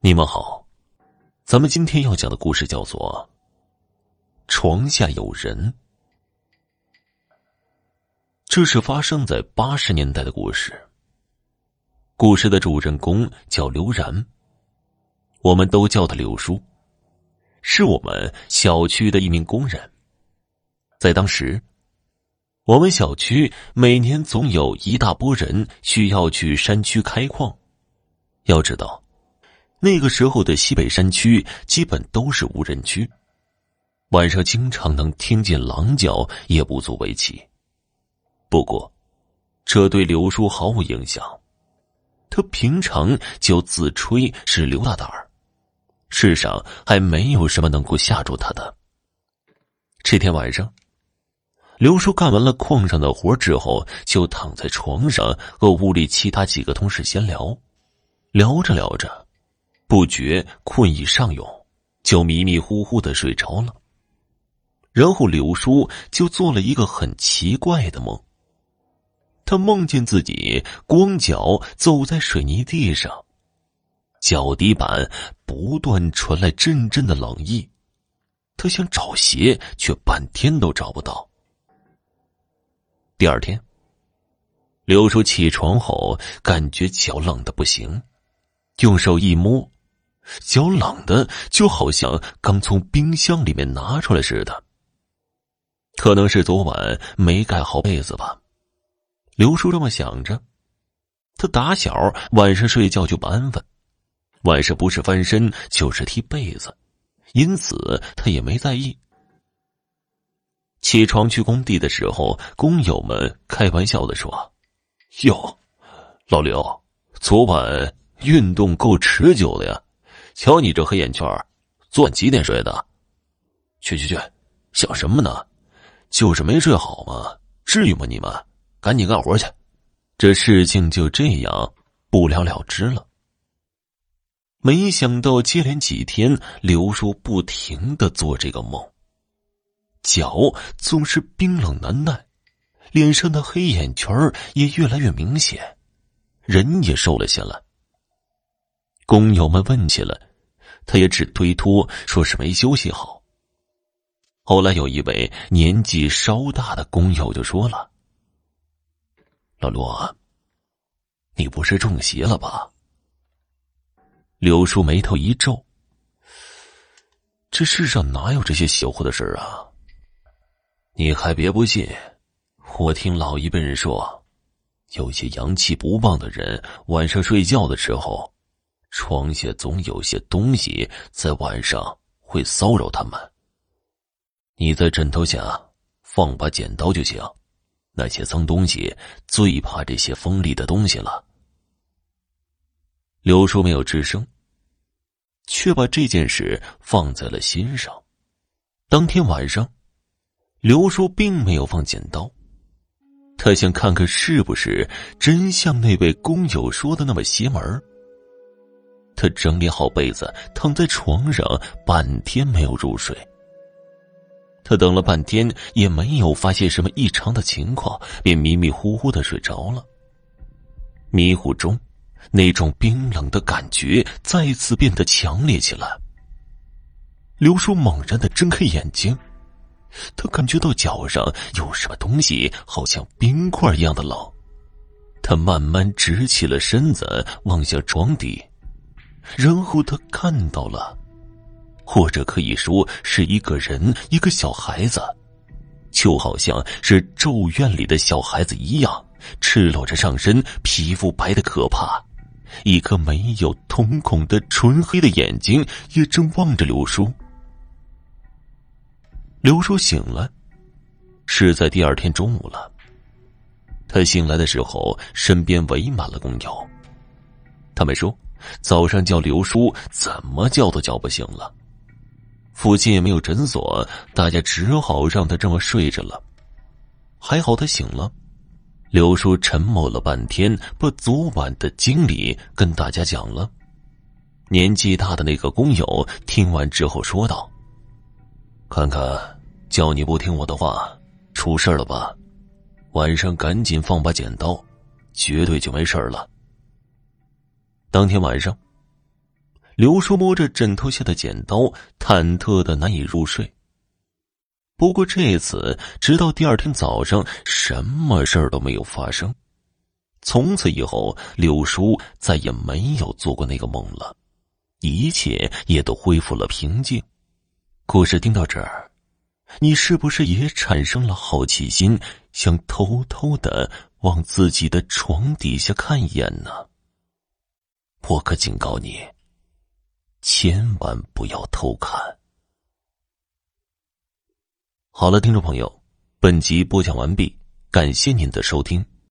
你们好，咱们今天要讲的故事叫做《床下有人》。这是发生在八十年代的故事。故事的主人公叫刘然，我们都叫他刘叔，是我们小区的一名工人。在当时，我们小区每年总有一大波人需要去山区开矿，要知道。那个时候的西北山区基本都是无人区，晚上经常能听见狼叫，也不足为奇。不过，这对刘叔毫无影响。他平常就自吹是刘大胆儿，世上还没有什么能够吓住他的。这天晚上，刘叔干完了矿上的活之后，就躺在床上和屋里其他几个同事闲聊，聊着聊着。不觉困意上涌，就迷迷糊糊的睡着了。然后刘叔就做了一个很奇怪的梦。他梦见自己光脚走在水泥地上，脚底板不断传来阵阵的冷意。他想找鞋，却半天都找不到。第二天，刘叔起床后感觉脚冷的不行，用手一摸。脚冷的就好像刚从冰箱里面拿出来似的。可能是昨晚没盖好被子吧，刘叔这么想着。他打小晚上睡觉就不安分，晚上不是翻身就是踢被子，因此他也没在意。起床去工地的时候，工友们开玩笑的说：“哟，老刘，昨晚运动够持久的呀。”瞧你这黑眼圈，昨晚几点睡的？去去去，想什么呢？就是没睡好嘛，至于吗？你们赶紧干活去。这事情就这样不了了之了。没想到接连几天，刘叔不停的做这个梦，脚总是冰冷难耐，脸上的黑眼圈也越来越明显，人也瘦了下来。工友们问起来。他也只推脱，说是没休息好。后来有一位年纪稍大的工友就说了：“老罗，你不是中邪了吧？”刘叔眉头一皱：“这世上哪有这些邪乎的事啊？你还别不信，我听老一辈人说，有些阳气不旺的人晚上睡觉的时候。”床下总有些东西在晚上会骚扰他们。你在枕头下放把剪刀就行，那些脏东西最怕这些锋利的东西了。刘叔没有吱声，却把这件事放在了心上。当天晚上，刘叔并没有放剪刀，他想看看是不是真像那位工友说的那么邪门儿。他整理好被子，躺在床上，半天没有入睡。他等了半天，也没有发现什么异常的情况，便迷迷糊糊的睡着了。迷糊中，那种冰冷的感觉再次变得强烈起来。刘叔猛然的睁开眼睛，他感觉到脚上有什么东西，好像冰块一样的冷。他慢慢直起了身子，望向床底。然后他看到了，或者可以说是一个人，一个小孩子，就好像是咒怨里的小孩子一样，赤裸着上身，皮肤白的可怕，一颗没有瞳孔的纯黑的眼睛也正望着刘叔。刘叔醒了，是在第二天中午了。他醒来的时候，身边围满了工友，他们说。早上叫刘叔，怎么叫都叫不醒了。附近也没有诊所，大家只好让他这么睡着了。还好他醒了。刘叔沉默了半天，把昨晚的经历跟大家讲了。年纪大的那个工友听完之后说道：“看看，叫你不听我的话，出事了吧？晚上赶紧放把剪刀，绝对就没事了。”当天晚上，刘叔摸着枕头下的剪刀，忐忑的难以入睡。不过这次，直到第二天早上，什么事儿都没有发生。从此以后，柳叔再也没有做过那个梦了，一切也都恢复了平静。故事听到这儿，你是不是也产生了好奇心，想偷偷的往自己的床底下看一眼呢？我可警告你，千万不要偷看。好了，听众朋友，本集播讲完毕，感谢您的收听。